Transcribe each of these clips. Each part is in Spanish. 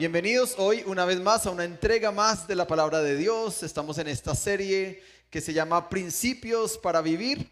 Bienvenidos hoy una vez más a una entrega más de la palabra de Dios. Estamos en esta serie que se llama Principios para Vivir.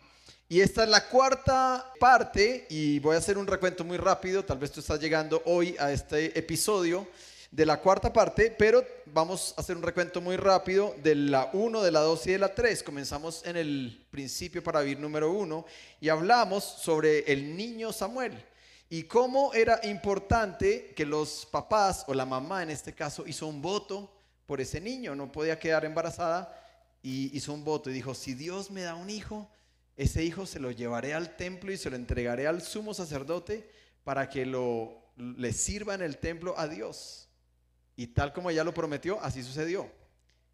Y esta es la cuarta parte y voy a hacer un recuento muy rápido. Tal vez tú estás llegando hoy a este episodio de la cuarta parte, pero vamos a hacer un recuento muy rápido de la 1, de la 2 y de la 3. Comenzamos en el principio para vivir número 1 y hablamos sobre el niño Samuel y cómo era importante que los papás o la mamá en este caso hizo un voto por ese niño, no podía quedar embarazada y hizo un voto y dijo, si Dios me da un hijo, ese hijo se lo llevaré al templo y se lo entregaré al sumo sacerdote para que lo le sirva en el templo a Dios. Y tal como ella lo prometió, así sucedió.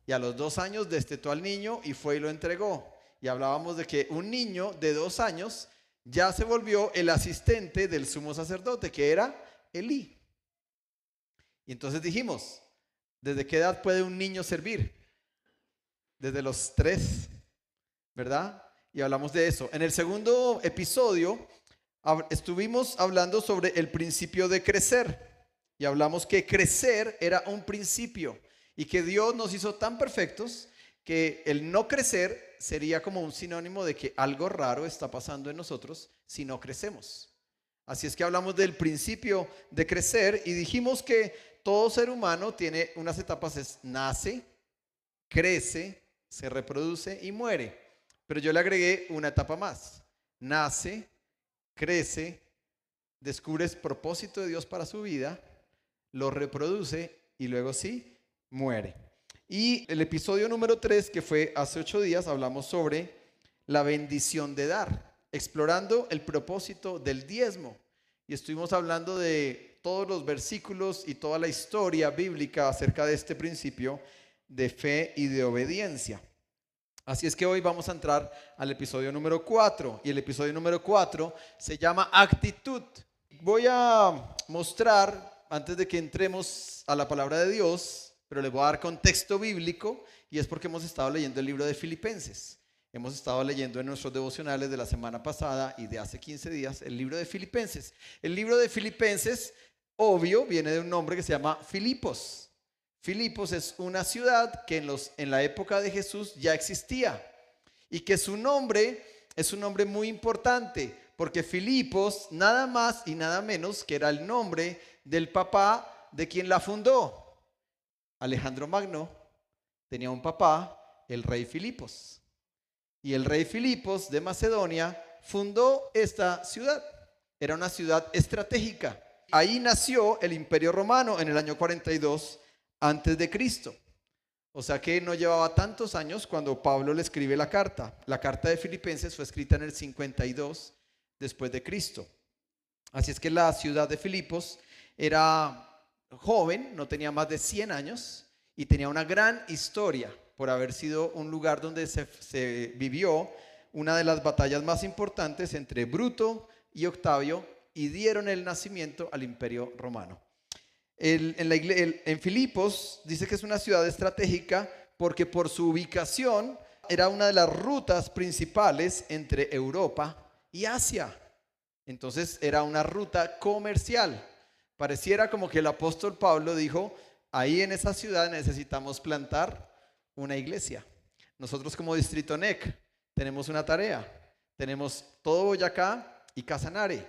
Y a los dos años destetó al niño y fue y lo entregó. Y hablábamos de que un niño de dos años ya se volvió el asistente del sumo sacerdote, que era Elí. Y entonces dijimos, ¿desde qué edad puede un niño servir? Desde los tres, ¿verdad? Y hablamos de eso. En el segundo episodio estuvimos hablando sobre el principio de crecer. Y hablamos que crecer era un principio y que Dios nos hizo tan perfectos que el no crecer sería como un sinónimo de que algo raro está pasando en nosotros si no crecemos. Así es que hablamos del principio de crecer y dijimos que todo ser humano tiene unas etapas, es nace, crece, se reproduce y muere. Pero yo le agregué una etapa más. Nace, crece, descubres propósito de Dios para su vida lo reproduce y luego sí, muere. Y el episodio número 3, que fue hace ocho días, hablamos sobre la bendición de dar, explorando el propósito del diezmo. Y estuvimos hablando de todos los versículos y toda la historia bíblica acerca de este principio de fe y de obediencia. Así es que hoy vamos a entrar al episodio número 4 y el episodio número 4 se llama actitud. Voy a mostrar antes de que entremos a la palabra de Dios, pero les voy a dar contexto bíblico y es porque hemos estado leyendo el libro de Filipenses. Hemos estado leyendo en nuestros devocionales de la semana pasada y de hace 15 días el libro de Filipenses. El libro de Filipenses, obvio, viene de un nombre que se llama Filipos. Filipos es una ciudad que en, la época de Jesús ya existía y que su nombre es un nombre muy importante porque Filipos nada más y nada menos que era el nombre del papá de quien la fundó. Alejandro Magno tenía un papá, el rey Filipos. Y el rey Filipos de Macedonia fundó esta ciudad. Era una ciudad estratégica. Ahí nació el Imperio Romano en el año 42 antes de Cristo. O sea que no llevaba tantos años cuando Pablo le escribe la carta. La carta de Filipenses fue escrita en el 52 después de Cristo. Así es que la ciudad de Filipos era joven, no tenía más de 100 años y tenía una gran historia por haber sido un lugar donde se, vivió una de las batallas más importantes entre Bruto y Octavio y dieron el nacimiento al imperio romano. en, Filipos dice que es una ciudad estratégica porque por su ubicación era una de las rutas principales entre Europa y Asia. Entonces era una ruta comercial. Pareciera como que el apóstol Pablo dijo, ahí en esa ciudad necesitamos plantar una iglesia. Nosotros como Distrito NEC tenemos una tarea. Tenemos todo Boyacá y Casanare.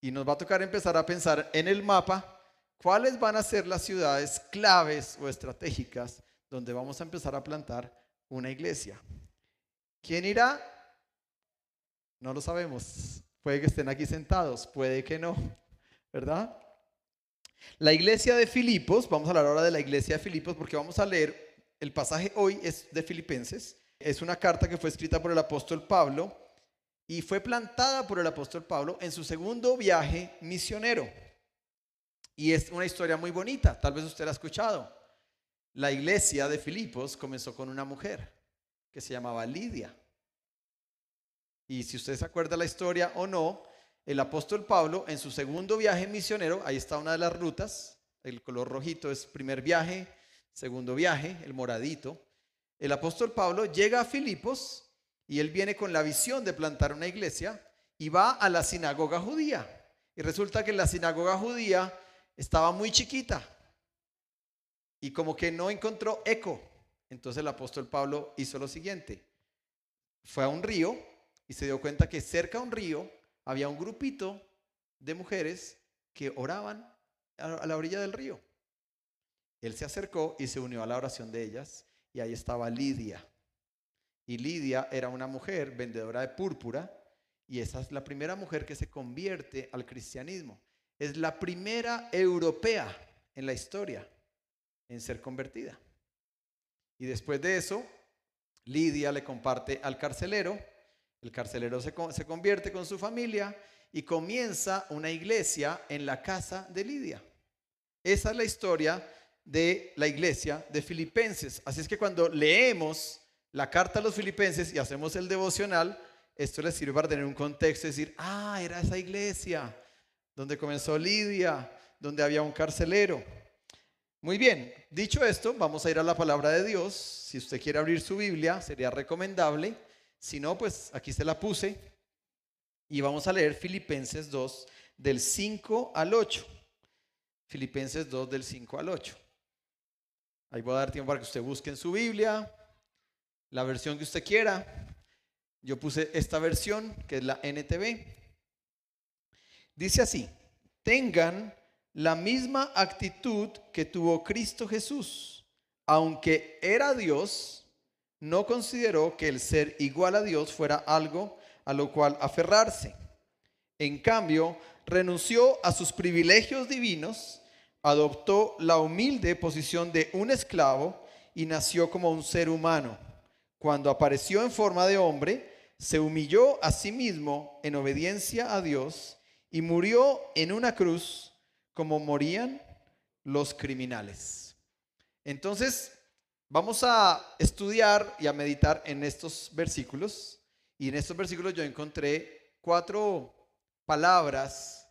Y nos va a tocar empezar a pensar en el mapa cuáles van a ser las ciudades claves o estratégicas donde vamos a empezar a plantar una iglesia. ¿Quién irá? No lo sabemos. Puede que estén aquí sentados, puede que no. ¿Verdad? La iglesia de Filipos, vamos a hablar ahora de la iglesia de Filipos porque vamos a leer, el pasaje hoy es de Filipenses, es una carta que fue escrita por el apóstol Pablo y fue plantada por el apóstol Pablo en su segundo viaje misionero. Y es una historia muy bonita, tal vez usted la ha escuchado. La iglesia de Filipos comenzó con una mujer que se llamaba Lidia. Y si usted se acuerda la historia o no, el apóstol Pablo en su segundo viaje misionero, ahí está una de las rutas, el color rojito es primer viaje, segundo viaje, el moradito. El apóstol Pablo llega a Filipos y él viene con la visión de plantar una iglesia y va a la sinagoga judía. Y resulta que la sinagoga judía estaba muy chiquita, y como que no encontró eco. Entonces el apóstol Pablo hizo lo siguiente. Fue a un río y se dio cuenta que cerca a un río había un grupito de mujeres que oraban a la orilla del río. Él se acercó y se unió a la oración de ellas y ahí estaba Lidia. Y Lidia era una mujer vendedora de púrpura y esa es la primera mujer que se convierte al cristianismo. Es la primera europea en la historia en ser convertida. Y después de eso, Lidia le comparte al carcelero, el carcelero se, convierte con su familia y comienza una iglesia en la casa de Lidia. Esa es la historia de la iglesia de Filipenses. Así es que cuando leemos la carta a los Filipenses y hacemos el devocional, esto les sirve para tener un contexto y decir, ah, era esa iglesia donde comenzó Lidia, donde había un carcelero. Muy bien, dicho esto, vamos a ir a la palabra de Dios. Si usted quiere abrir su Biblia, sería recomendable. Si no, pues aquí se la puse. Y vamos a leer Filipenses 2 del 5 al 8. Filipenses 2 del 5 al 8. Ahí voy a dar tiempo para que usted busque en su Biblia la versión que usted quiera. Yo puse esta versión, que es la NTV. Dice así, tengan la misma actitud que tuvo Cristo Jesús. Aunque era Dios, no consideró que el ser igual a Dios fuera algo a lo cual aferrarse. En cambio, renunció a sus privilegios divinos adoptó la humilde posición de un esclavo y nació como un ser humano. Cuando apareció en forma de hombre, se humilló a sí mismo en obediencia a Dios y murió en una cruz como morían los criminales. Entonces, vamos a estudiar y a meditar en estos versículos. Y en estos versículos yo encontré cuatro palabras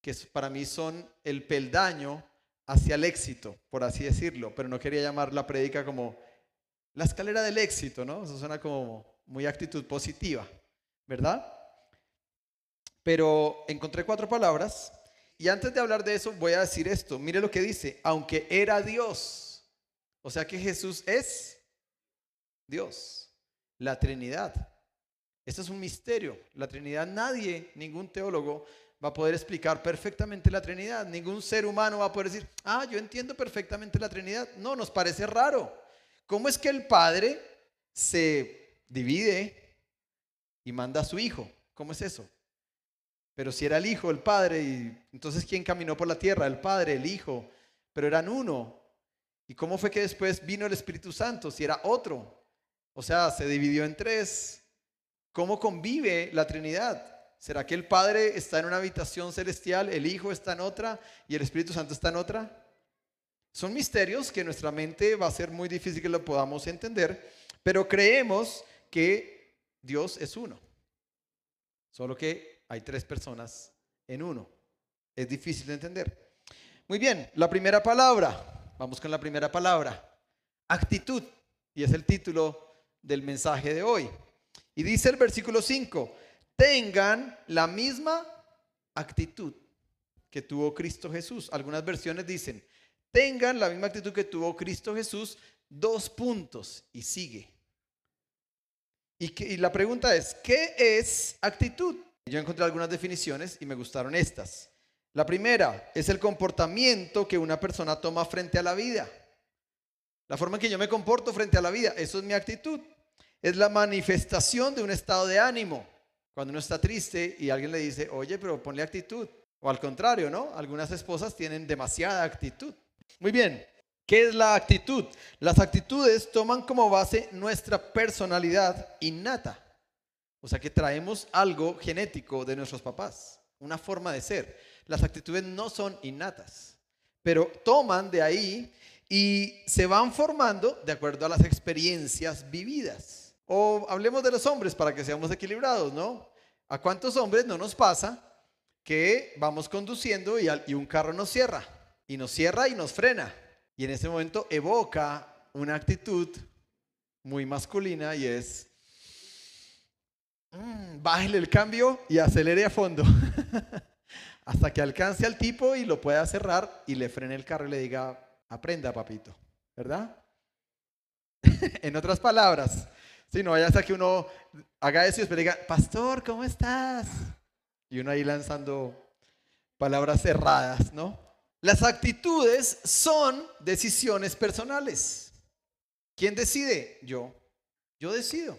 que para mí son el peldaño hacia el éxito, por así decirlo, pero no quería llamar la prédica como la escalera del éxito, ¿no? Eso suena como muy actitud positiva, ¿verdad? Pero encontré cuatro palabras y antes de hablar de eso voy a decir esto, mire lo que dice, aunque era Dios, o sea que Jesús es Dios, la Trinidad. Esto es un misterio, la Trinidad nadie, ningún teólogo va a poder explicar perfectamente la Trinidad. Ningún ser humano va a poder decir, ah, yo entiendo perfectamente la Trinidad. No, nos parece raro. ¿Cómo es que el Padre se divide y manda a su Hijo? ¿Cómo es eso? Pero si era el Hijo, el Padre, y entonces ¿quién caminó por la tierra? El Padre, el Hijo, pero eran uno. ¿Y cómo fue que después vino el Espíritu Santo si era otro? O sea, se dividió en tres. ¿Cómo convive la Trinidad? ¿Será que el Padre está en una habitación celestial, el Hijo está en otra y el Espíritu Santo está en otra? Son misterios que nuestra mente va a ser muy difícil que lo podamos entender, pero creemos que Dios es uno. Solo que hay tres personas en uno. Es difícil de entender. Muy bien, la primera palabra. Vamos con la primera palabra. Actitud. Y es el título del mensaje de hoy. Y dice el versículo 5 tengan la misma actitud que tuvo Cristo Jesús. Algunas versiones dicen, tengan la misma actitud que tuvo Cristo Jesús, dos puntos y sigue. Y, la pregunta es, ¿qué es actitud? Yo encontré algunas definiciones y me gustaron estas. La primera es el comportamiento que una persona toma frente a la vida. La forma en que yo me comporto frente a la vida, eso es mi actitud. Es la manifestación de un estado de ánimo. Cuando uno está triste y alguien le dice, oye, pero ponle actitud. O al contrario, ¿no? Algunas esposas tienen demasiada actitud. Muy bien, ¿qué es la actitud? Las actitudes toman como base nuestra personalidad innata. O sea que traemos algo genético de nuestros papás, una forma de ser. Las actitudes no son innatas, pero toman de ahí y se van formando de acuerdo a las experiencias vividas. O hablemos de los hombres para que seamos equilibrados, ¿no? ¿A cuántos hombres no nos pasa que vamos conduciendo y, un carro nos cierra? Y nos cierra y nos frena. Y en ese momento evoca una actitud muy masculina y es, mmm, el cambio y acelere a fondo. Hasta que alcance al tipo y lo pueda cerrar y le frene el carro y le diga, Aprenda, papito, ¿verdad? en otras palabras, si no vaya hasta que uno haga eso y diga, pastor, ¿cómo estás? Y uno ahí lanzando palabras cerradas, ¿no? Las actitudes son decisiones personales. ¿Quién decide? Yo. Yo decido.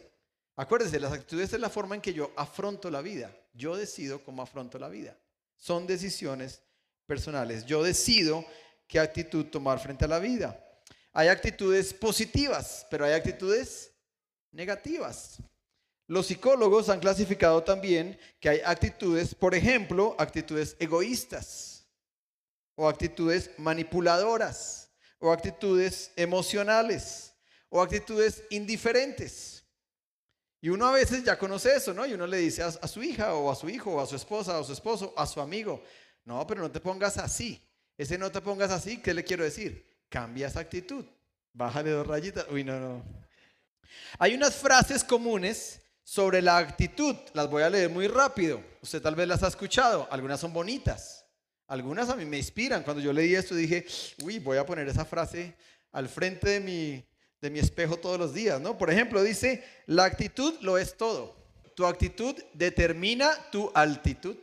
Acuérdense, las actitudes es la forma en que yo afronto la vida. Yo decido cómo afronto la vida. Son decisiones personales. Yo decido qué actitud tomar frente a la vida. Hay actitudes positivas, pero hay actitudes negativas. Los psicólogos han clasificado también que hay actitudes, por ejemplo, actitudes egoístas o actitudes manipuladoras o actitudes emocionales o actitudes indiferentes. Y uno a veces ya conoce eso, ¿no? Y uno le dice a, su hija o a su hijo o a su esposa o a su esposo, a su amigo, no, pero no te pongas así. Ese no te pongas así, ¿qué le quiero decir? Cambia esa actitud. Bájale dos rayitas. Uy, no, no. Hay unas frases comunes sobre la actitud. Las voy a leer muy rápido. Usted tal vez las ha escuchado. Algunas son bonitas. Algunas a mí me inspiran. Cuando yo leí esto dije, uy, voy a poner esa frase al frente de mi, de mi espejo todos los días, ¿no? Por ejemplo, dice, la actitud lo es todo. Tu actitud determina tu altitud.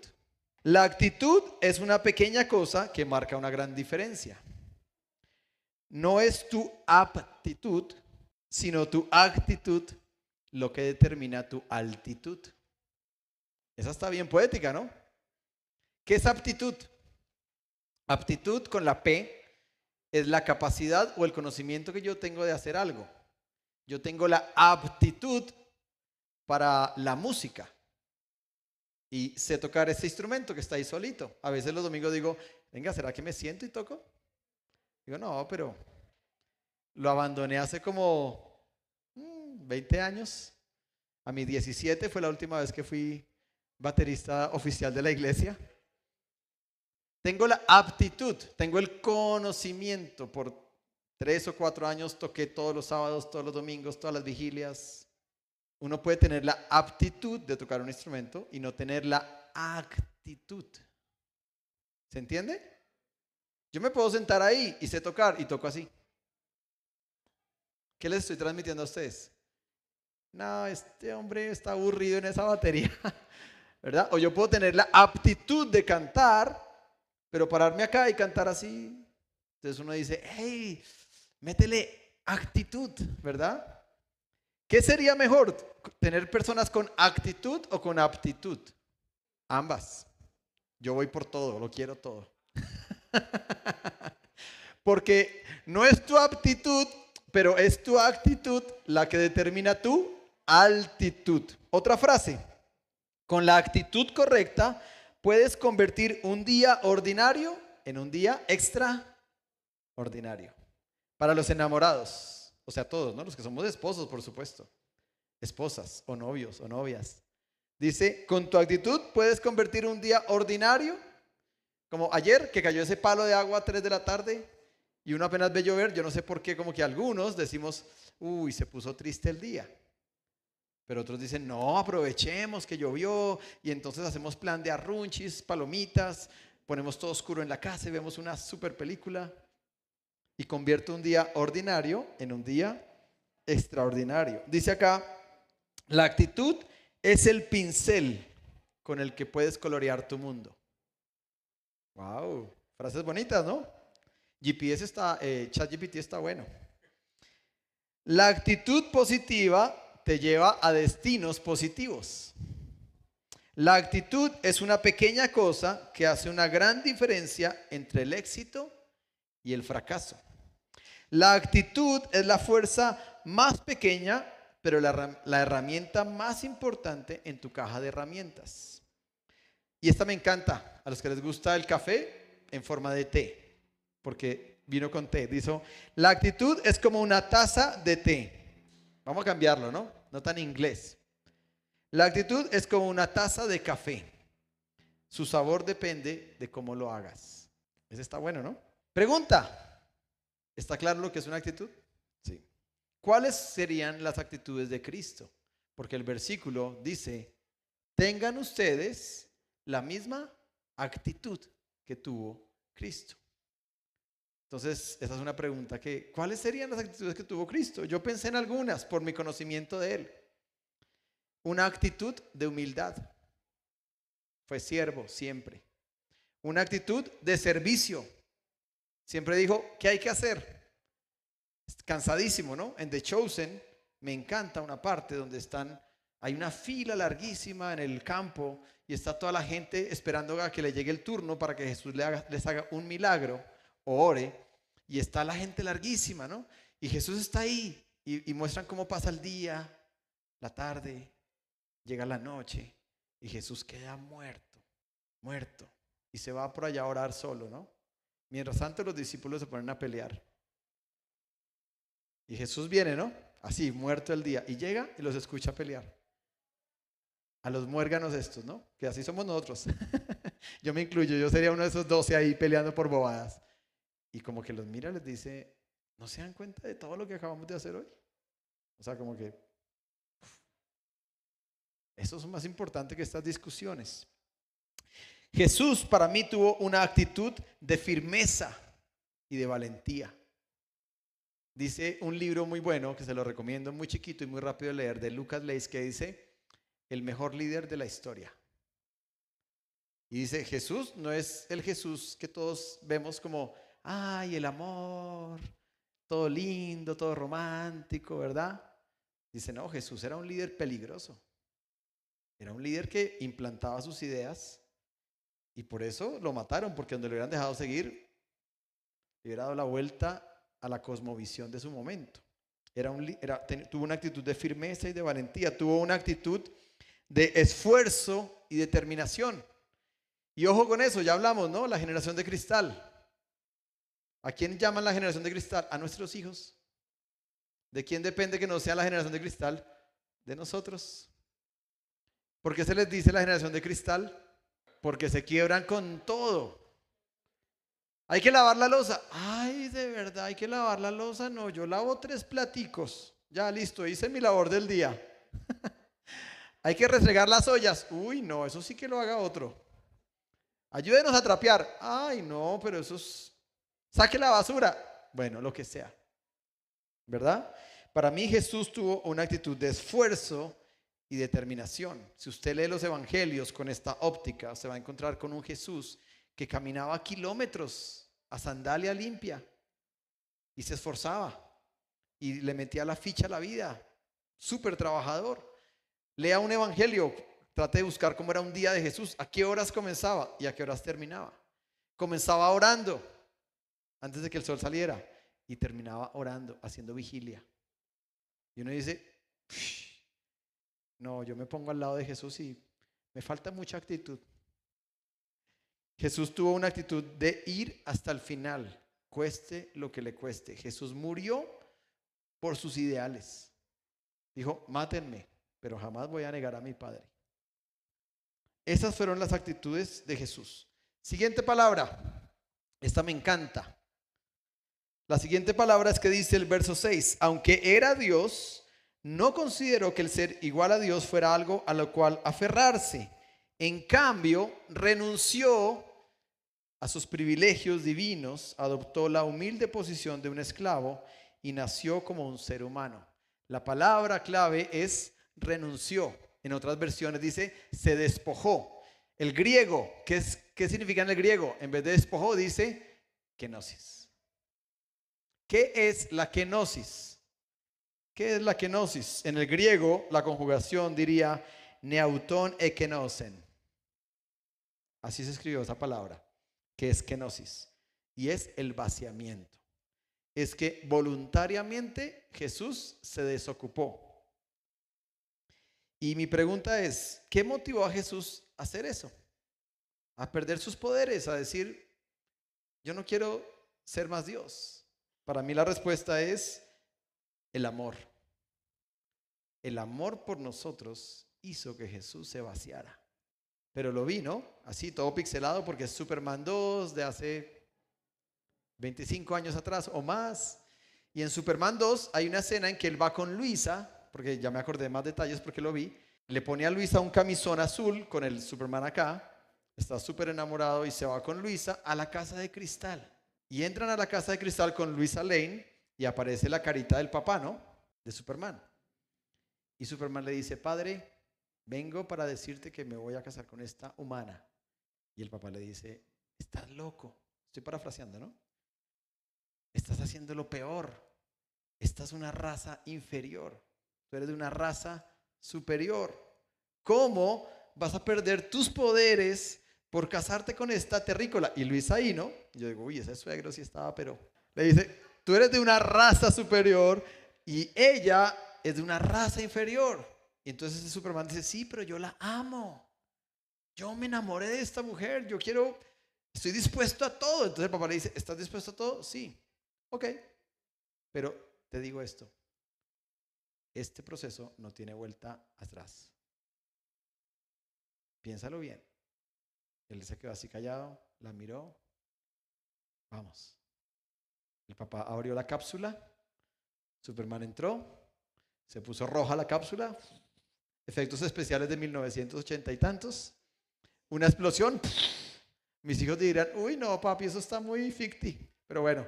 La actitud es una pequeña cosa que marca una gran diferencia. No es tu aptitud, sino tu actitud lo que determina tu altitud. Esa está bien poética, ¿no? ¿Qué es aptitud? Aptitud con la P es la capacidad o el conocimiento que yo tengo de hacer algo. Yo tengo la aptitud para la música y sé tocar ese instrumento que está ahí solito. A veces los domingos digo, venga, ¿será que me siento y toco? Digo, no, pero lo abandoné hace como 20 mm, años. A mis 17 fue la última vez que fui baterista oficial de la iglesia. Tengo la aptitud, tengo el conocimiento. Por tres o cuatro años toqué todos los sábados, todos los domingos, todas las vigilias. Uno puede tener la aptitud de tocar un instrumento y no tener la actitud. ¿Se entiende? Yo me puedo sentar ahí y sé tocar y toco así. ¿Qué les estoy transmitiendo a ustedes? No, este hombre está aburrido en esa batería, ¿verdad? O yo puedo tener la aptitud de cantar pero pararme acá y cantar así, entonces uno dice, hey, métele actitud, ¿verdad? ¿Qué sería mejor? ¿Tener personas con actitud o con aptitud? Ambas. Yo voy por todo, lo quiero todo. Porque no es tu aptitud, pero es tu actitud la que determina tu altitud. Otra frase. Con la actitud correcta puedes convertir un día ordinario en un día extraordinario. Para los enamorados, o sea, todos, ¿no? Los que somos esposos, por supuesto. Esposas o novios o novias. Dice, con tu actitud puedes convertir un día ordinario, como ayer que cayó ese palo de agua a 3 de la tarde y uno apenas ve llover, yo no sé por qué, como que algunos decimos, uy, se puso triste el día. Pero otros dicen, no, aprovechemos que llovió y entonces hacemos plan de arrunchis, palomitas, ponemos todo oscuro en la casa y vemos una super película y convierte un día ordinario en un día extraordinario. Dice acá, la actitud es el pincel con el que puedes colorear tu mundo. Wow, frases bonitas, ¿no? GPS está, eh, ChatGPT está bueno. La actitud positiva te lleva a destinos positivos. La actitud es una pequeña cosa que hace una gran diferencia entre el éxito y el fracaso. La actitud es la fuerza más pequeña, pero la, herramienta más importante en tu caja de herramientas. Y esta me encanta, a los que les gusta el café en forma de té, porque vino con té. Dice, la actitud es como una taza de té. Vamos a cambiarlo, ¿no? No tan inglés. La actitud es como una taza de café. Su sabor depende de cómo lo hagas. Ese está bueno, ¿no? Pregunta. ¿Está claro lo que es una actitud? Sí. ¿Cuáles serían las actitudes de Cristo? Porque el versículo dice, tengan ustedes la misma actitud que tuvo Cristo. Entonces, esa es una pregunta que, ¿cuáles serían las actitudes que tuvo Cristo? Yo pensé en algunas por mi conocimiento de Él. Una actitud de humildad. Fue siervo siempre. Una actitud de servicio. Siempre dijo, ¿qué hay que hacer? Cansadísimo, ¿no? En The Chosen me encanta una parte donde están, hay una fila larguísima en el campo y está toda la gente esperando a que le llegue el turno para que Jesús les haga un milagro ore. Y está la gente larguísima, ¿no? Y Jesús está ahí y, y muestran cómo pasa el día, la tarde, llega la noche y Jesús queda muerto, muerto. Y se va por allá a orar solo, ¿no? Mientras tanto los discípulos se ponen a pelear. Y Jesús viene, ¿no? Así, muerto el día. Y llega y los escucha pelear. A los muérganos estos, ¿no? Que así somos nosotros. yo me incluyo, yo sería uno de esos doce ahí peleando por bobadas. Y como que los mira, les dice, ¿no se dan cuenta de todo lo que acabamos de hacer hoy? O sea, como que... Eso es más importante que estas discusiones. Jesús para mí tuvo una actitud de firmeza y de valentía. Dice un libro muy bueno que se lo recomiendo, muy chiquito y muy rápido de leer, de Lucas Leis, que dice, el mejor líder de la historia. Y dice, Jesús no es el Jesús que todos vemos como, ay, el amor, todo lindo, todo romántico, ¿verdad? Dice, no, Jesús era un líder peligroso. Era un líder que implantaba sus ideas y por eso lo mataron, porque donde lo hubieran dejado seguir, hubiera dado la vuelta a la cosmovisión de su momento. Era un, tuvo una actitud de firmeza y de valentía, tuvo una actitud de esfuerzo y determinación. Y ojo con eso, ya hablamos, ¿no? La generación de cristal. ¿A quién llaman la generación de cristal? A nuestros hijos. ¿De quién depende que no sea la generación de cristal? De nosotros. ¿Por qué se les dice la generación de cristal? Porque se quiebran con todo. Hay que lavar la losa. Ay, de verdad, hay que lavar la losa. No, yo lavo tres platicos. Ya, listo, hice mi labor del día. hay que restregar las ollas. Uy, no, eso sí que lo haga otro. Ayúdenos a trapear. Ay, no, pero eso es... Saque la basura. Bueno, lo que sea. ¿Verdad? Para mí Jesús tuvo una actitud de esfuerzo y determinación. Si usted lee los evangelios con esta óptica, se va a encontrar con un Jesús que caminaba kilómetros a sandalia limpia y se esforzaba y le metía la ficha a la vida. Súper trabajador. Lea un evangelio, trate de buscar cómo era un día de Jesús, a qué horas comenzaba y a qué horas terminaba. Comenzaba orando antes de que el sol saliera y terminaba orando, haciendo vigilia. Y uno dice, no, yo me pongo al lado de Jesús y me falta mucha actitud. Jesús tuvo una actitud de ir hasta el final, cueste lo que le cueste. Jesús murió por sus ideales. Dijo, mátenme, pero jamás voy a negar a mi Padre. Esas fueron las actitudes de Jesús. Siguiente palabra. Esta me encanta. La siguiente palabra es que dice el verso 6, aunque era Dios, no consideró que el ser igual a Dios fuera algo a lo cual aferrarse. En cambio, renunció a sus privilegios divinos, adoptó la humilde posición de un esclavo y nació como un ser humano. La palabra clave es renunció. En otras versiones dice se despojó. El griego, ¿qué, qué significa en el griego? En vez de despojó dice kenosis. ¿Qué es la kenosis? ¿Qué es la kenosis? En el griego la conjugación diría neauton ekenosen. Así se escribió esa palabra que es kenosis, y es el vaciamiento. Es que voluntariamente Jesús se desocupó. Y mi pregunta es, ¿qué motivó a Jesús a hacer eso? A perder sus poderes, a decir, yo no quiero ser más Dios. Para mí la respuesta es el amor. El amor por nosotros hizo que Jesús se vaciara. Pero lo vi, ¿no? Así, todo pixelado, porque es Superman 2 de hace 25 años atrás o más. Y en Superman 2 hay una escena en que él va con Luisa, porque ya me acordé más detalles porque lo vi. Le pone a Luisa un camisón azul con el Superman acá. Está súper enamorado y se va con Luisa a la casa de cristal. Y entran a la casa de cristal con Luisa Lane y aparece la carita del papá, ¿no? De Superman. Y Superman le dice, padre, vengo para decirte que me voy a casar con esta humana. Y el papá le dice, estás loco. Estoy parafraseando, ¿no? Estás haciendo lo peor. Esta es una raza inferior. Tú eres de una raza superior. ¿Cómo vas a perder tus poderes por casarte con esta terrícola? Y Luis ahí, ¿no? Yo digo, uy, ese suegro sí estaba, pero le dice, tú eres de una raza superior y ella es de una raza inferior. Y entonces Superman dice, sí, pero yo la amo. Yo me enamoré de esta mujer, yo quiero, estoy dispuesto a todo. Entonces el papá le dice, ¿estás dispuesto a todo? Sí. Ok. Pero te digo esto, este proceso no tiene vuelta atrás. Piénsalo bien. Él se quedó así callado, la miró. Vamos. El papá abrió la cápsula. Superman entró. Se puso roja la cápsula. Efectos especiales de 1980 y tantos. Una explosión. Mis hijos dirán, uy, no, papi, eso está muy ficti. Pero bueno,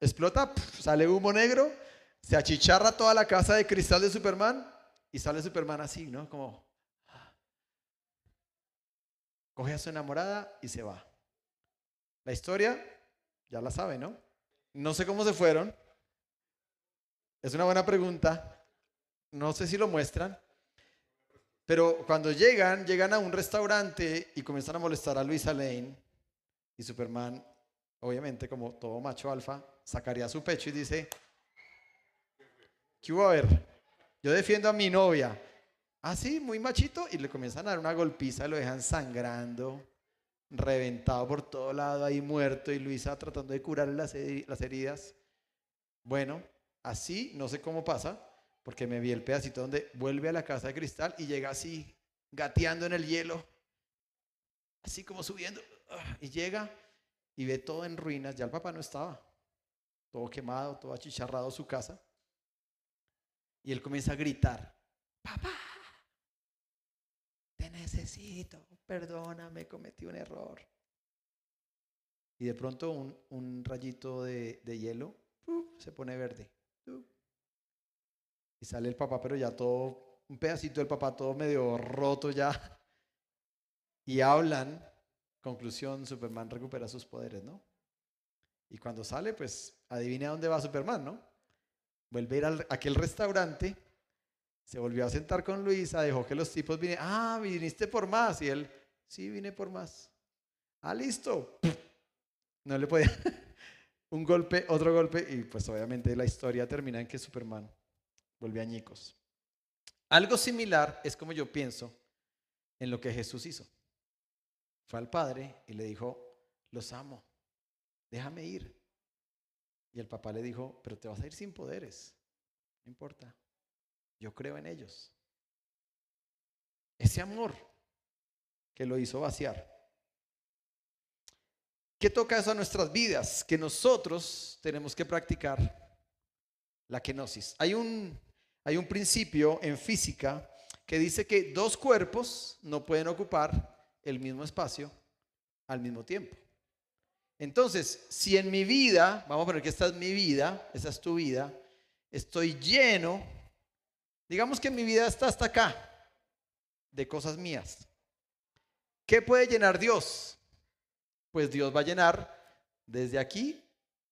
explota, sale humo negro, se achicharra toda la casa de cristal de Superman y sale Superman así, ¿no? Como coge a su enamorada y se va. La historia ya la sabe, ¿no? No sé cómo se fueron. Es una buena pregunta. No sé si lo muestran. Pero cuando llegan, llegan a un restaurante y comienzan a molestar a Luisa Lane. Y Superman, obviamente, como todo macho alfa, sacaría su pecho y dice, ¿qué hubo a ver? Yo defiendo a mi novia. Así, muy machito, y le comienzan a dar una golpiza, lo dejan sangrando, reventado por todo lado, ahí muerto, y Luisa tratando de curarle las, las heridas. Bueno, así, no sé cómo pasa, porque me vi el pedacito donde vuelve a la casa de cristal y llega así, gateando en el hielo, así como subiendo, ah, y llega y ve todo en ruinas, ya el papá no estaba todo quemado, todo achicharrado su casa. Y él comienza a gritar, papá, necesito, perdóname, cometí un error. Y de pronto un, rayito de, hielo se pone verde. y sale el papá, pero ya todo, un pedacito del papá todo medio roto ya. Y hablan, conclusión, Superman recupera sus poderes, ¿no? Y cuando sale, pues adivina dónde va Superman, ¿no? Vuelve a ir a aquel restaurante, se volvió a sentar con Luisa, dejó que los tipos vinieran. Ah, viniste por más. Y él, sí, vine por más. Ah, listo. No le podía. Un golpe, otro golpe, y pues obviamente la historia termina en que Superman vuelve añicos. Algo similar es como yo pienso en lo que Jesús hizo. Fue al Padre y le dijo, los amo déjame ir. Y el papá le dijo, pero te vas a ir sin poderes. No importa. Yo creo en ellos. Ese amor que lo hizo vaciar. ¿Qué toca eso a nuestras vidas? Que nosotros tenemos que practicar la kenosis. Hay un, hay un principio en física que dice que dos cuerpos no pueden ocupar el mismo espacio al mismo tiempo. Entonces, si en mi vida, vamos a poner que esta es mi vida, esa es tu vida, estoy lleno, digamos que mi vida está hasta acá, de cosas mías. ¿Qué puede llenar Dios? Pues Dios va a llenar desde aquí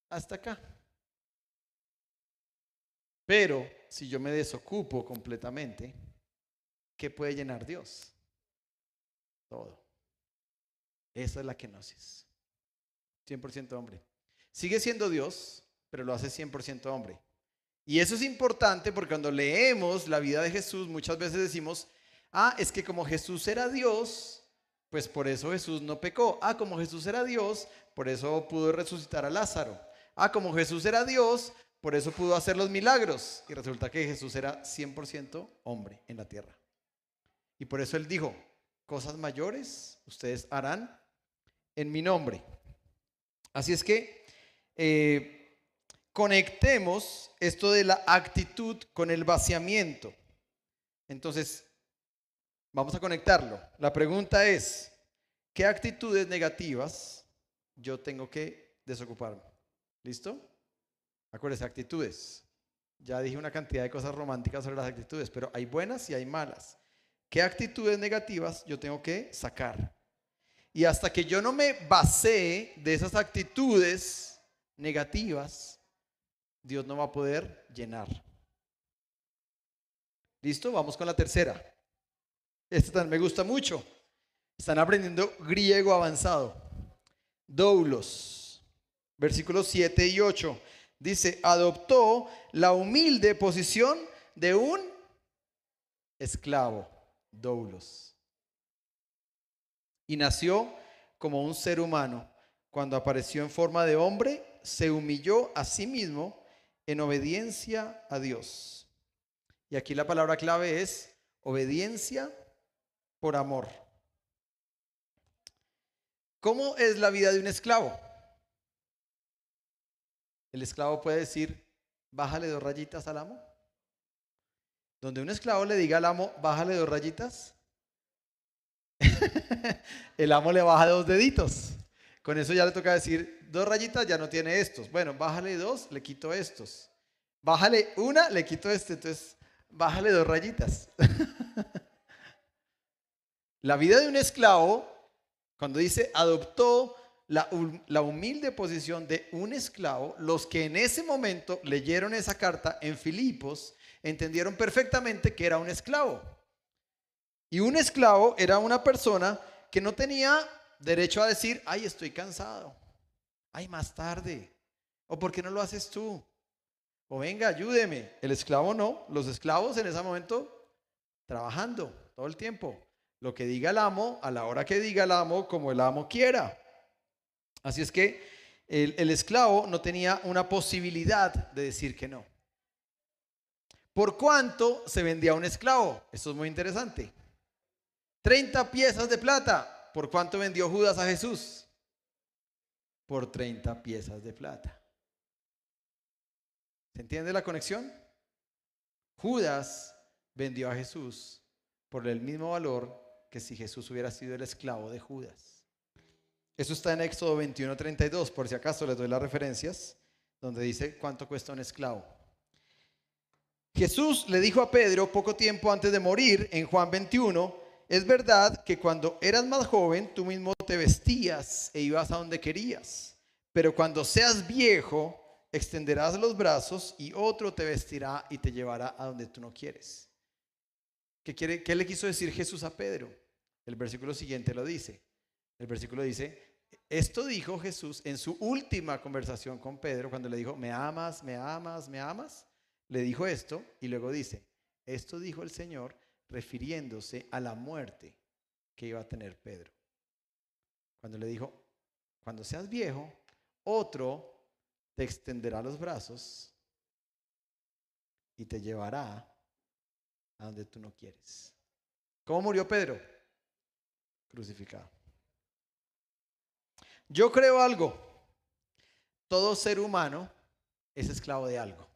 hasta acá. Pero si yo me desocupo completamente, ¿qué puede llenar Dios? Todo. Esa es la kenosis. 100% hombre. Sigue siendo Dios, pero lo hace 100% hombre. Y eso es importante porque cuando leemos la vida de Jesús, muchas veces decimos, ah, es que como Jesús era Dios, pues por eso Jesús no pecó. Ah, como Jesús era Dios, por eso pudo resucitar a Lázaro. Ah, como Jesús era Dios, por eso pudo hacer los milagros. Y resulta que Jesús era 100% hombre en la tierra. Y por eso él dijo, cosas mayores ustedes harán en mi nombre. Así es que eh, conectemos esto de la actitud con el vaciamiento. Entonces, vamos a conectarlo. La pregunta es, ¿qué actitudes negativas yo tengo que desocuparme. ¿Listo? Acuérdense, actitudes. Ya dije una cantidad de cosas románticas sobre las actitudes, pero hay buenas y hay malas. ¿Qué actitudes negativas yo tengo que sacar? Y hasta que yo no me basé de esas actitudes negativas, Dios no va a poder llenar. ¿Listo? Vamos con la tercera. Esta también me gusta mucho. Están aprendiendo griego avanzado. Doulos. Versículos 7 y 8. Dice, adoptó la humilde posición de un esclavo. Doulos. Y nació como un ser humano. Cuando apareció en forma de hombre, se humilló a sí mismo en obediencia a Dios. Y aquí la palabra clave es obediencia por amor. ¿Cómo es la vida de un esclavo? El esclavo puede decir, bájale dos rayitas al amo. Donde un esclavo le diga al amo, bájale dos rayitas, el amo le baja dos deditos. Con eso ya le toca decir, dos rayitas ya no tiene estos. Bueno, bájale dos, le quito estos. Bájale una, le quito este. Entonces, bájale dos rayitas. la vida de un esclavo, cuando dice adoptó la, humilde posición de un esclavo, los que en ese momento leyeron esa carta en Filipos entendieron perfectamente que era un esclavo. Y un esclavo era una persona que no tenía derecho a decir, ay, estoy cansado, ay, más tarde, o ¿por qué no lo haces tú? O venga, ayúdeme. El esclavo no, los esclavos en ese momento trabajando todo el tiempo. Lo que diga el amo, a la hora que diga el amo, como el amo quiera. Así es que el, el esclavo no tenía una posibilidad de decir que no. ¿Por cuánto se vendía un esclavo? Esto es muy interesante. 30 piezas de plata. ¿Por cuánto vendió Judas a Jesús? Por 30 piezas de plata. ¿Se entiende la conexión? Judas vendió a Jesús por el mismo valor que si Jesús hubiera sido el esclavo de Judas. Eso está en Éxodo 21:32, por si acaso les doy las referencias, donde dice cuánto cuesta un esclavo. Jesús le dijo a Pedro poco tiempo antes de morir, en Juan 21, es verdad que cuando eras más joven tú mismo te vestías e ibas a donde querías, pero cuando seas viejo extenderás los brazos y otro te vestirá y te llevará a donde tú no quieres. ¿Qué, quiere, qué le quiso decir Jesús a Pedro? El versículo siguiente lo dice. El versículo dice, esto dijo Jesús en su última conversación con Pedro, cuando le dijo, me amas, me amas, me amas. Le dijo esto y luego dice, esto dijo el Señor refiriéndose a la muerte que iba a tener Pedro. Cuando le dijo, cuando seas viejo, otro te extenderá los brazos y te llevará a donde tú no quieres. ¿Cómo murió Pedro? Crucificado. Yo creo algo. Todo ser humano es esclavo de algo.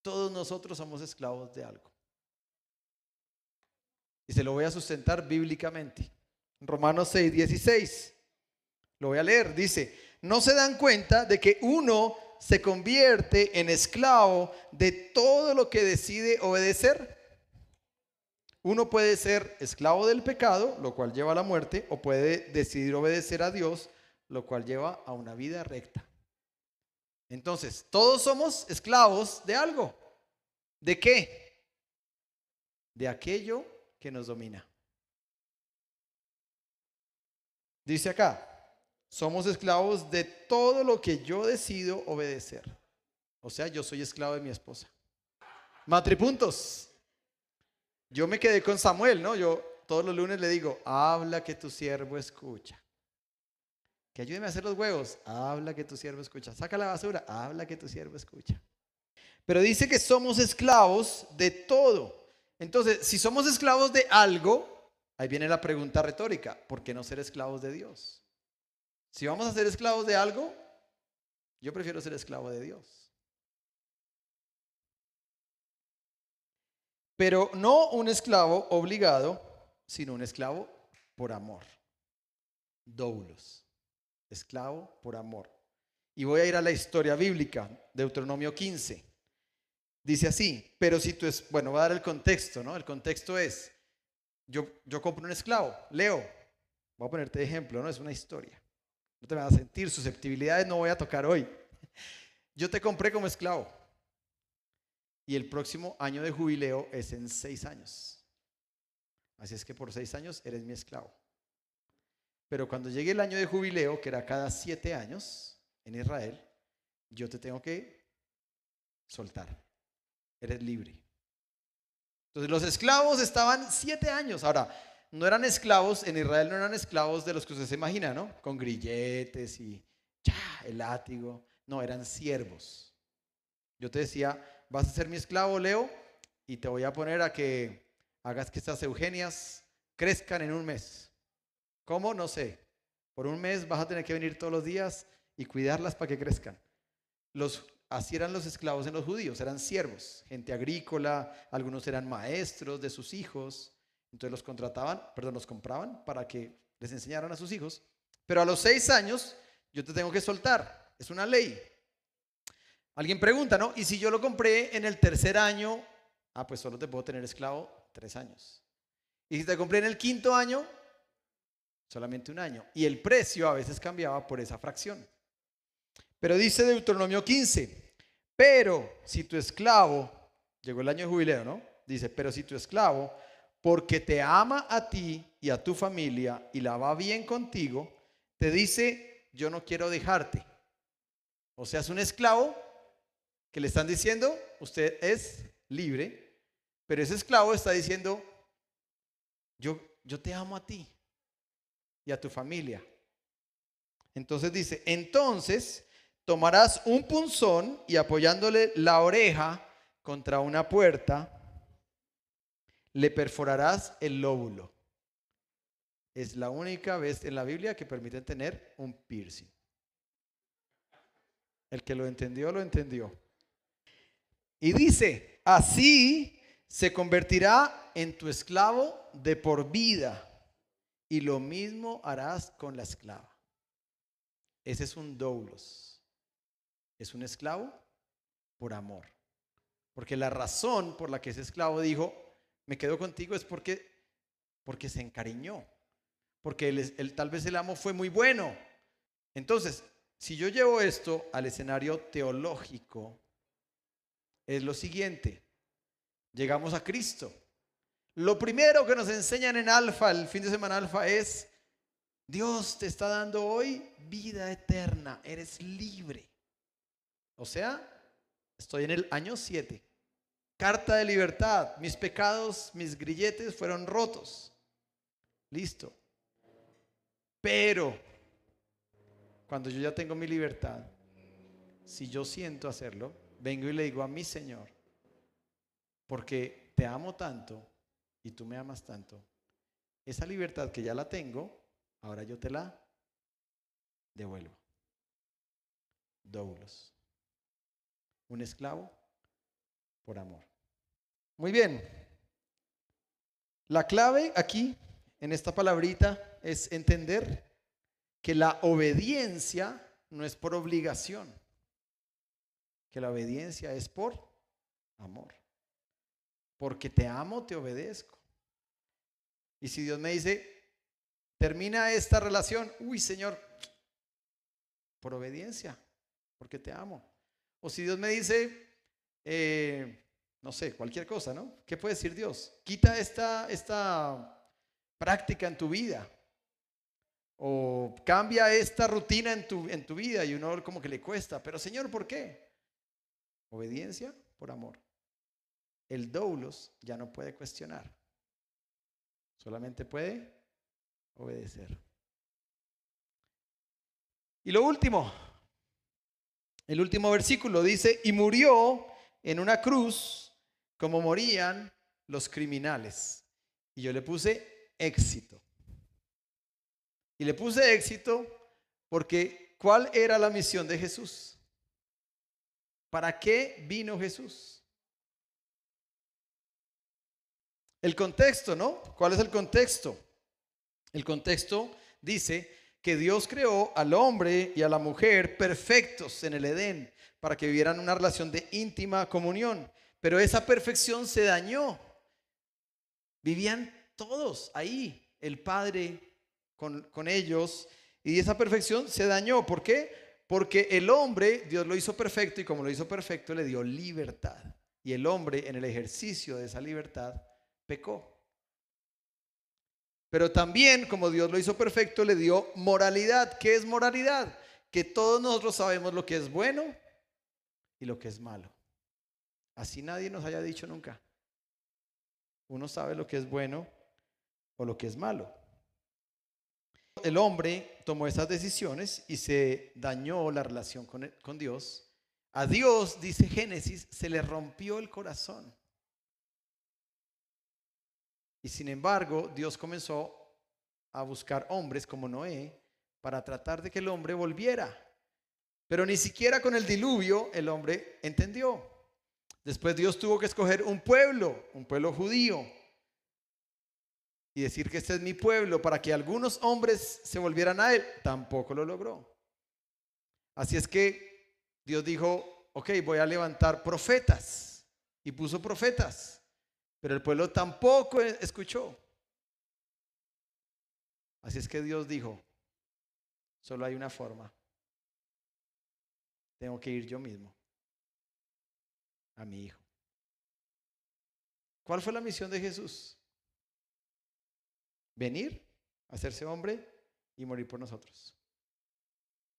Todos nosotros somos esclavos de algo. Y se lo voy a sustentar bíblicamente. Romanos 6, 16. Lo voy a leer. Dice, no se dan cuenta de que uno se convierte en esclavo de todo lo que decide obedecer. Uno puede ser esclavo del pecado, lo cual lleva a la muerte, o puede decidir obedecer a Dios, lo cual lleva a una vida recta. Entonces, todos somos esclavos de algo. ¿De qué? De aquello que nos domina. Dice acá, somos esclavos de todo lo que yo decido obedecer. O sea, yo soy esclavo de mi esposa. Matripuntos. Yo me quedé con Samuel, ¿no? Yo todos los lunes le digo, habla que tu siervo escucha. Que ayúdeme a hacer los huevos. Habla que tu siervo escucha. Saca la basura. Habla que tu siervo escucha. Pero dice que somos esclavos de todo. Entonces, si somos esclavos de algo, ahí viene la pregunta retórica, ¿por qué no ser esclavos de Dios? Si vamos a ser esclavos de algo, yo prefiero ser esclavo de Dios. Pero no un esclavo obligado, sino un esclavo por amor. Doulos. esclavo por amor. Y voy a ir a la historia bíblica, Deuteronomio 15. Dice así, pero si tú es, bueno, voy a dar el contexto, ¿no? El contexto es, yo, yo compro un esclavo, Leo, voy a ponerte ejemplo, ¿no? Es una historia. No te vas a sentir, susceptibilidades no voy a tocar hoy. Yo te compré como esclavo. Y el próximo año de jubileo es en seis años. Así es que por seis años eres mi esclavo. Pero cuando llegue el año de jubileo, que era cada siete años en Israel, yo te tengo que soltar. Eres libre. Entonces los esclavos estaban siete años. Ahora, no eran esclavos, en Israel no eran esclavos de los que usted se imagina, ¿no? Con grilletes y el látigo. No, eran siervos. Yo te decía, vas a ser mi esclavo, Leo, y te voy a poner a que hagas que estas Eugenias crezcan en un mes. ¿Cómo? No sé. Por un mes vas a tener que venir todos los días y cuidarlas para que crezcan. Los, así eran los esclavos en los judíos, eran siervos, gente agrícola, algunos eran maestros de sus hijos, entonces los contrataban, perdón, los compraban para que les enseñaran a sus hijos. Pero a los seis años yo te tengo que soltar, es una ley. Alguien pregunta, ¿no? Y si yo lo compré en el tercer año, ah, pues solo te puedo tener esclavo tres años. Y si te compré en el quinto año, solamente un año. Y el precio a veces cambiaba por esa fracción. Pero dice Deuteronomio 15, pero si tu esclavo, llegó el año de jubileo, ¿no? Dice, pero si tu esclavo, porque te ama a ti y a tu familia y la va bien contigo, te dice, yo no quiero dejarte. O sea, es un esclavo que le están diciendo, usted es libre, pero ese esclavo está diciendo, yo, yo te amo a ti y a tu familia. Entonces dice, entonces tomarás un punzón y apoyándole la oreja contra una puerta, le perforarás el lóbulo. Es la única vez en la Biblia que permiten tener un piercing. El que lo entendió, lo entendió. Y dice, así se convertirá en tu esclavo de por vida. Y lo mismo harás con la esclava. Ese es un doulos. Es un esclavo por amor. Porque la razón por la que ese esclavo dijo, me quedo contigo, es porque, porque se encariñó. Porque tal vez el amo fue muy bueno. Entonces, si yo llevo esto al escenario teológico, es lo siguiente. Llegamos a Cristo. Lo primero que nos enseñan en Alfa, el fin de semana Alfa, es, Dios te está dando hoy vida eterna, eres libre. O sea, estoy en el año 7. Carta de libertad, mis pecados, mis grilletes fueron rotos. Listo. Pero, cuando yo ya tengo mi libertad, si yo siento hacerlo, vengo y le digo a mi Señor, porque te amo tanto y tú me amas tanto, esa libertad que ya la tengo, ahora yo te la devuelvo. Doulos. Un esclavo por amor. Muy bien. La clave aquí, en esta palabrita, es entender que la obediencia no es por obligación que la obediencia es por amor. Porque te amo, te obedezco. Y si Dios me dice, termina esta relación, uy Señor, por obediencia, porque te amo. O si Dios me dice, eh, no sé, cualquier cosa, ¿no? ¿Qué puede decir Dios? Quita esta, esta práctica en tu vida. O cambia esta rutina en tu, en tu vida y uno como que le cuesta. Pero Señor, ¿por qué? Obediencia por amor. El doulos ya no puede cuestionar. Solamente puede obedecer. Y lo último, el último versículo dice, y murió en una cruz como morían los criminales. Y yo le puse éxito. Y le puse éxito porque ¿cuál era la misión de Jesús? ¿Para qué vino Jesús? El contexto, ¿no? ¿Cuál es el contexto? El contexto dice que Dios creó al hombre y a la mujer perfectos en el Edén para que vivieran una relación de íntima comunión. Pero esa perfección se dañó. Vivían todos ahí, el Padre con, con ellos, y esa perfección se dañó. ¿Por qué? Porque el hombre, Dios lo hizo perfecto y como lo hizo perfecto, le dio libertad. Y el hombre en el ejercicio de esa libertad pecó. Pero también, como Dios lo hizo perfecto, le dio moralidad. ¿Qué es moralidad? Que todos nosotros sabemos lo que es bueno y lo que es malo. Así nadie nos haya dicho nunca. Uno sabe lo que es bueno o lo que es malo. El hombre tomó esas decisiones y se dañó la relación con, con Dios. A Dios, dice Génesis, se le rompió el corazón. Y sin embargo, Dios comenzó a buscar hombres como Noé para tratar de que el hombre volviera. Pero ni siquiera con el diluvio el hombre entendió. Después Dios tuvo que escoger un pueblo, un pueblo judío, y decir que este es mi pueblo para que algunos hombres se volvieran a él. Tampoco lo logró. Así es que Dios dijo, ok, voy a levantar profetas. Y puso profetas. Pero el pueblo tampoco escuchó. Así es que Dios dijo, solo hay una forma. Tengo que ir yo mismo a mi hijo. ¿Cuál fue la misión de Jesús? Venir, hacerse hombre y morir por nosotros.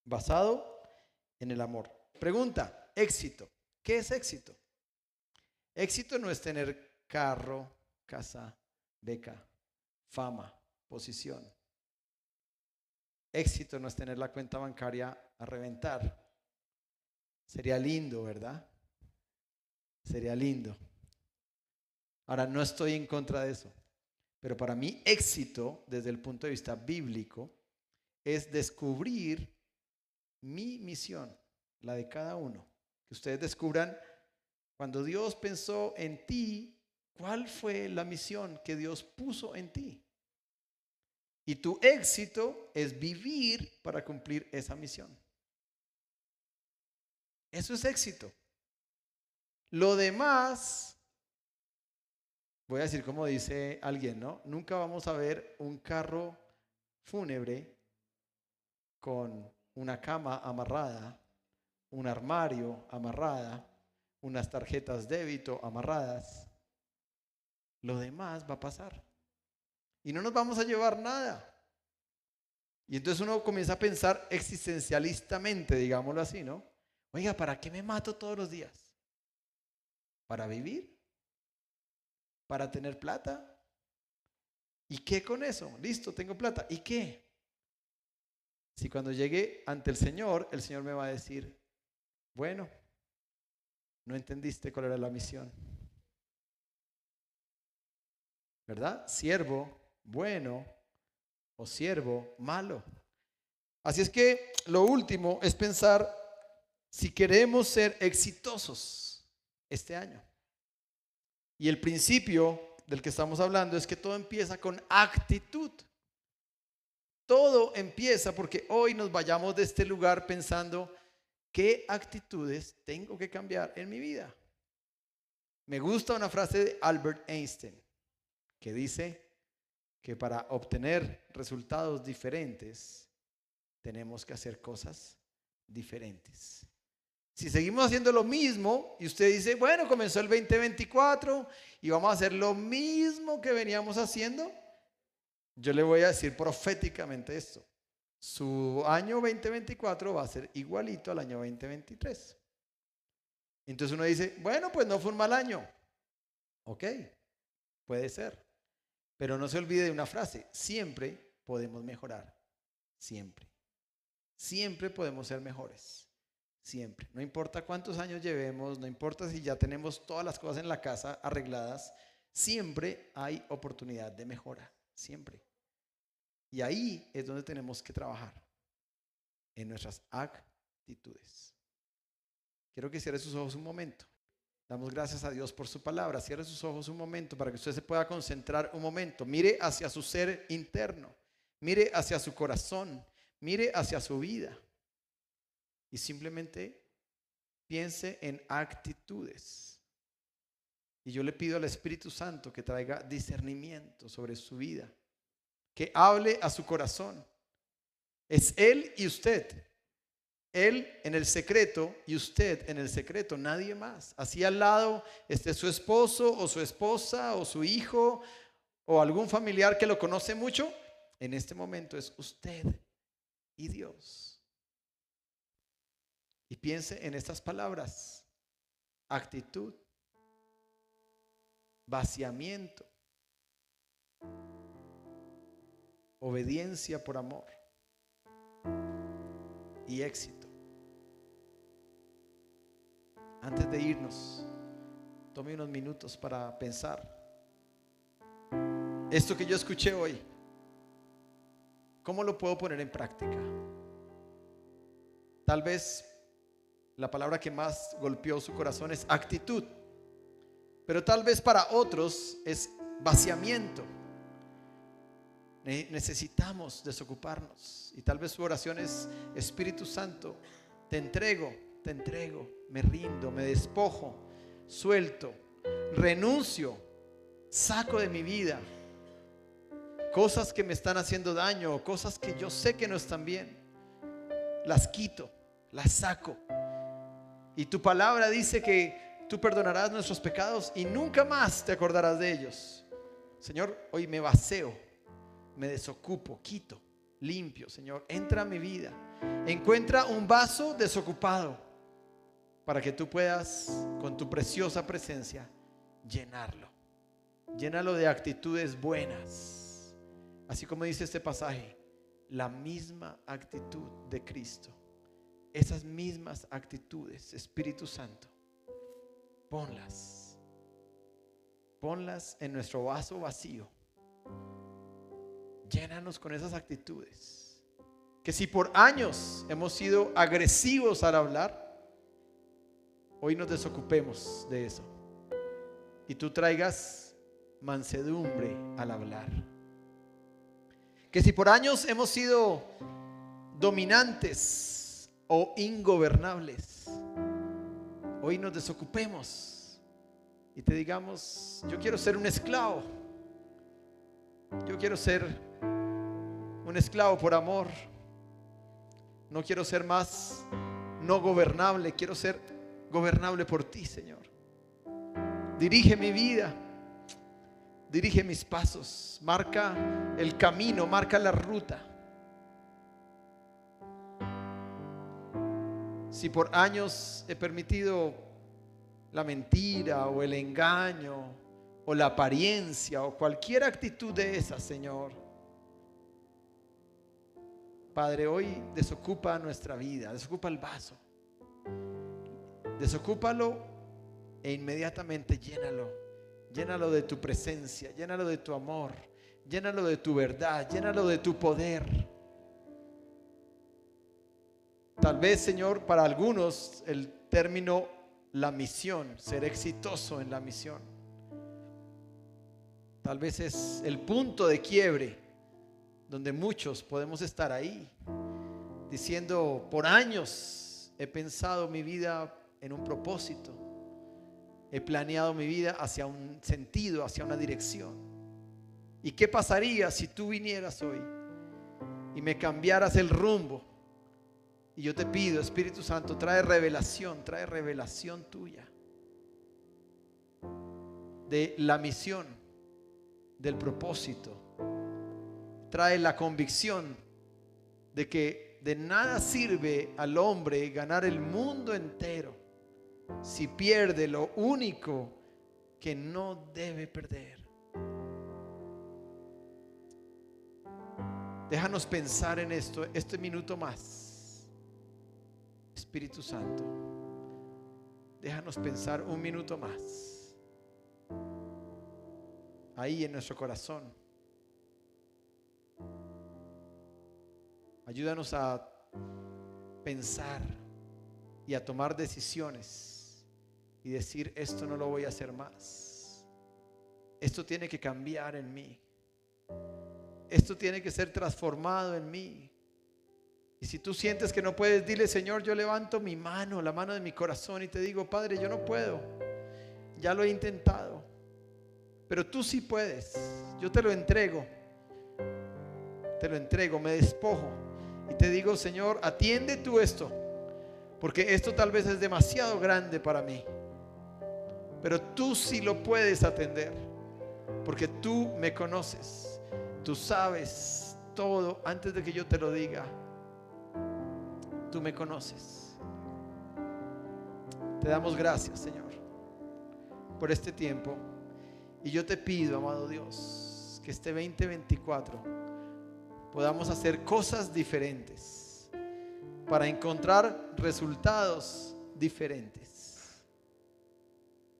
Basado en el amor. Pregunta, éxito. ¿Qué es éxito? Éxito no es tener carro, casa, beca, fama, posición. Éxito no es tener la cuenta bancaria a reventar. Sería lindo, ¿verdad? Sería lindo. Ahora, no estoy en contra de eso, pero para mí éxito desde el punto de vista bíblico es descubrir mi misión, la de cada uno. Que ustedes descubran cuando Dios pensó en ti, ¿Cuál fue la misión que Dios puso en ti? Y tu éxito es vivir para cumplir esa misión. Eso es éxito. Lo demás, voy a decir como dice alguien, ¿no? Nunca vamos a ver un carro fúnebre con una cama amarrada, un armario amarrada, unas tarjetas débito amarradas lo demás va a pasar. Y no nos vamos a llevar nada. Y entonces uno comienza a pensar existencialistamente, digámoslo así, ¿no? Oiga, ¿para qué me mato todos los días? ¿Para vivir? ¿Para tener plata? ¿Y qué con eso? Listo, tengo plata. ¿Y qué? Si cuando llegue ante el Señor, el Señor me va a decir, bueno, no entendiste cuál era la misión. ¿Verdad? Siervo bueno o siervo malo. Así es que lo último es pensar si queremos ser exitosos este año. Y el principio del que estamos hablando es que todo empieza con actitud. Todo empieza porque hoy nos vayamos de este lugar pensando qué actitudes tengo que cambiar en mi vida. Me gusta una frase de Albert Einstein que dice que para obtener resultados diferentes tenemos que hacer cosas diferentes. Si seguimos haciendo lo mismo y usted dice, bueno, comenzó el 2024 y vamos a hacer lo mismo que veníamos haciendo, yo le voy a decir proféticamente esto. Su año 2024 va a ser igualito al año 2023. Entonces uno dice, bueno, pues no fue un mal año. Ok, puede ser. Pero no se olvide de una frase, siempre podemos mejorar, siempre. Siempre podemos ser mejores, siempre. No importa cuántos años llevemos, no importa si ya tenemos todas las cosas en la casa arregladas, siempre hay oportunidad de mejora, siempre. Y ahí es donde tenemos que trabajar, en nuestras actitudes. Quiero que cierre sus ojos un momento. Damos gracias a Dios por su palabra. Cierre sus ojos un momento para que usted se pueda concentrar un momento. Mire hacia su ser interno. Mire hacia su corazón. mire hacia su vida y simplemente piense en actitudes. Y yo le pido al Espíritu Santo que traiga discernimiento sobre su vida, que hable a su corazón. Es Él y usted. Él en el secreto y usted en el secreto, nadie más. Así al lado esté su esposo o su esposa o su hijo o algún familiar que lo conoce mucho. En este momento es usted y Dios. Y piense en estas palabras. Actitud, vaciamiento, obediencia por amor y éxito. Antes de irnos, tome unos minutos para pensar. Esto que yo escuché hoy, ¿cómo lo puedo poner en práctica? Tal vez la palabra que más golpeó su corazón es actitud, pero tal vez para otros es vaciamiento. Necesitamos desocuparnos y tal vez su oración es Espíritu Santo, te entrego, te entrego, me rindo, me despojo, suelto, renuncio, saco de mi vida cosas que me están haciendo daño, cosas que yo sé que no están bien. Las quito, las saco. Y tu palabra dice que tú perdonarás nuestros pecados y nunca más te acordarás de ellos. Señor, hoy me vaceo, me desocupo, quito, limpio, Señor. Entra a mi vida. Encuentra un vaso desocupado para que tú puedas, con tu preciosa presencia, llenarlo. Llénalo de actitudes buenas Así como dice este pasaje, la misma actitud de Cristo. Esas mismas actitudes, Espíritu Santo, ponlas. Ponlas en nuestro vaso vacío. Llénanos con esas actitudes. Que si por años hemos sido agresivos al hablar, hoy nos desocupemos de eso. Y tú traigas mansedumbre al hablar. Que si por años hemos sido dominantes o ingobernables, hoy nos desocupemos y te digamos, yo quiero ser un esclavo, yo quiero ser un esclavo por amor, no quiero ser más no gobernable, quiero ser gobernable por ti, Señor. Dirige mi vida dirige mis pasos, marca el camino, marca la ruta. Si por años he permitido la mentira o el engaño o la apariencia o cualquier actitud de esa, Señor, Padre, hoy desocupa nuestra vida, desocupa el vaso, desocúpalo e inmediatamente llénalo Llénalo de tu presencia, llénalo de tu amor, llénalo de tu verdad, llénalo de tu poder. Tal vez, Señor, para algunos el término la misión, ser exitoso en la misión. Tal vez es el punto de quiebre donde muchos podemos estar ahí, diciendo, por años he pensado mi vida en un propósito he planeado mi vida hacia un sentido, hacia una dirección. ¿Y qué pasaría si tú vinieras hoy y me cambiaras el rumbo? Y yo te pido, Espíritu Santo, trae revelación, trae revelación tuya de la misión, del propósito. Trae la convicción de que de nada sirve al hombre ganar el mundo entero si pierde lo único que no debe perder. Déjanos pensar en esto, este minuto más. Espíritu Santo, déjanos pensar un minuto más. Ahí en nuestro corazón. Ayúdanos a pensar y a tomar decisiones y decir, esto no lo voy a hacer más. Esto tiene que cambiar en mí. Esto tiene que ser transformado en mí. Y si tú sientes que no puedes, dile, Señor, yo levanto mi mano, la mano de mi corazón y te digo, Padre, yo no puedo. Ya lo he intentado. Pero tú sí puedes. Yo te lo entrego. Te lo entrego, me despojo. Y te digo, Señor, atiende tú esto. Porque esto tal vez es demasiado grande para mí. Pero tú sí lo puedes atender. Porque tú me conoces. Tú sabes todo antes de que yo te lo diga. Tú me conoces. Te damos gracias, Señor, por este tiempo. Y yo te pido, amado Dios, que este 2024 podamos hacer cosas diferentes para encontrar resultados diferentes.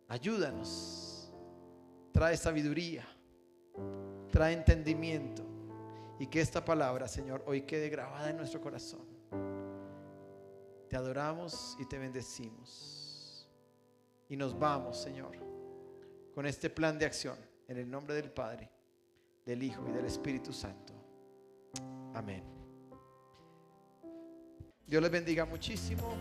Ayúdanos. Trae sabiduría. Trae entendimiento. Y que esta palabra, Señor, hoy quede grabada en nuestro corazón. Te adoramos y te bendecimos. Y nos vamos, Señor, con este plan de acción. En el nombre del Padre, del Hijo y del Espíritu Santo. Amén. Dios les bendiga muchísimo.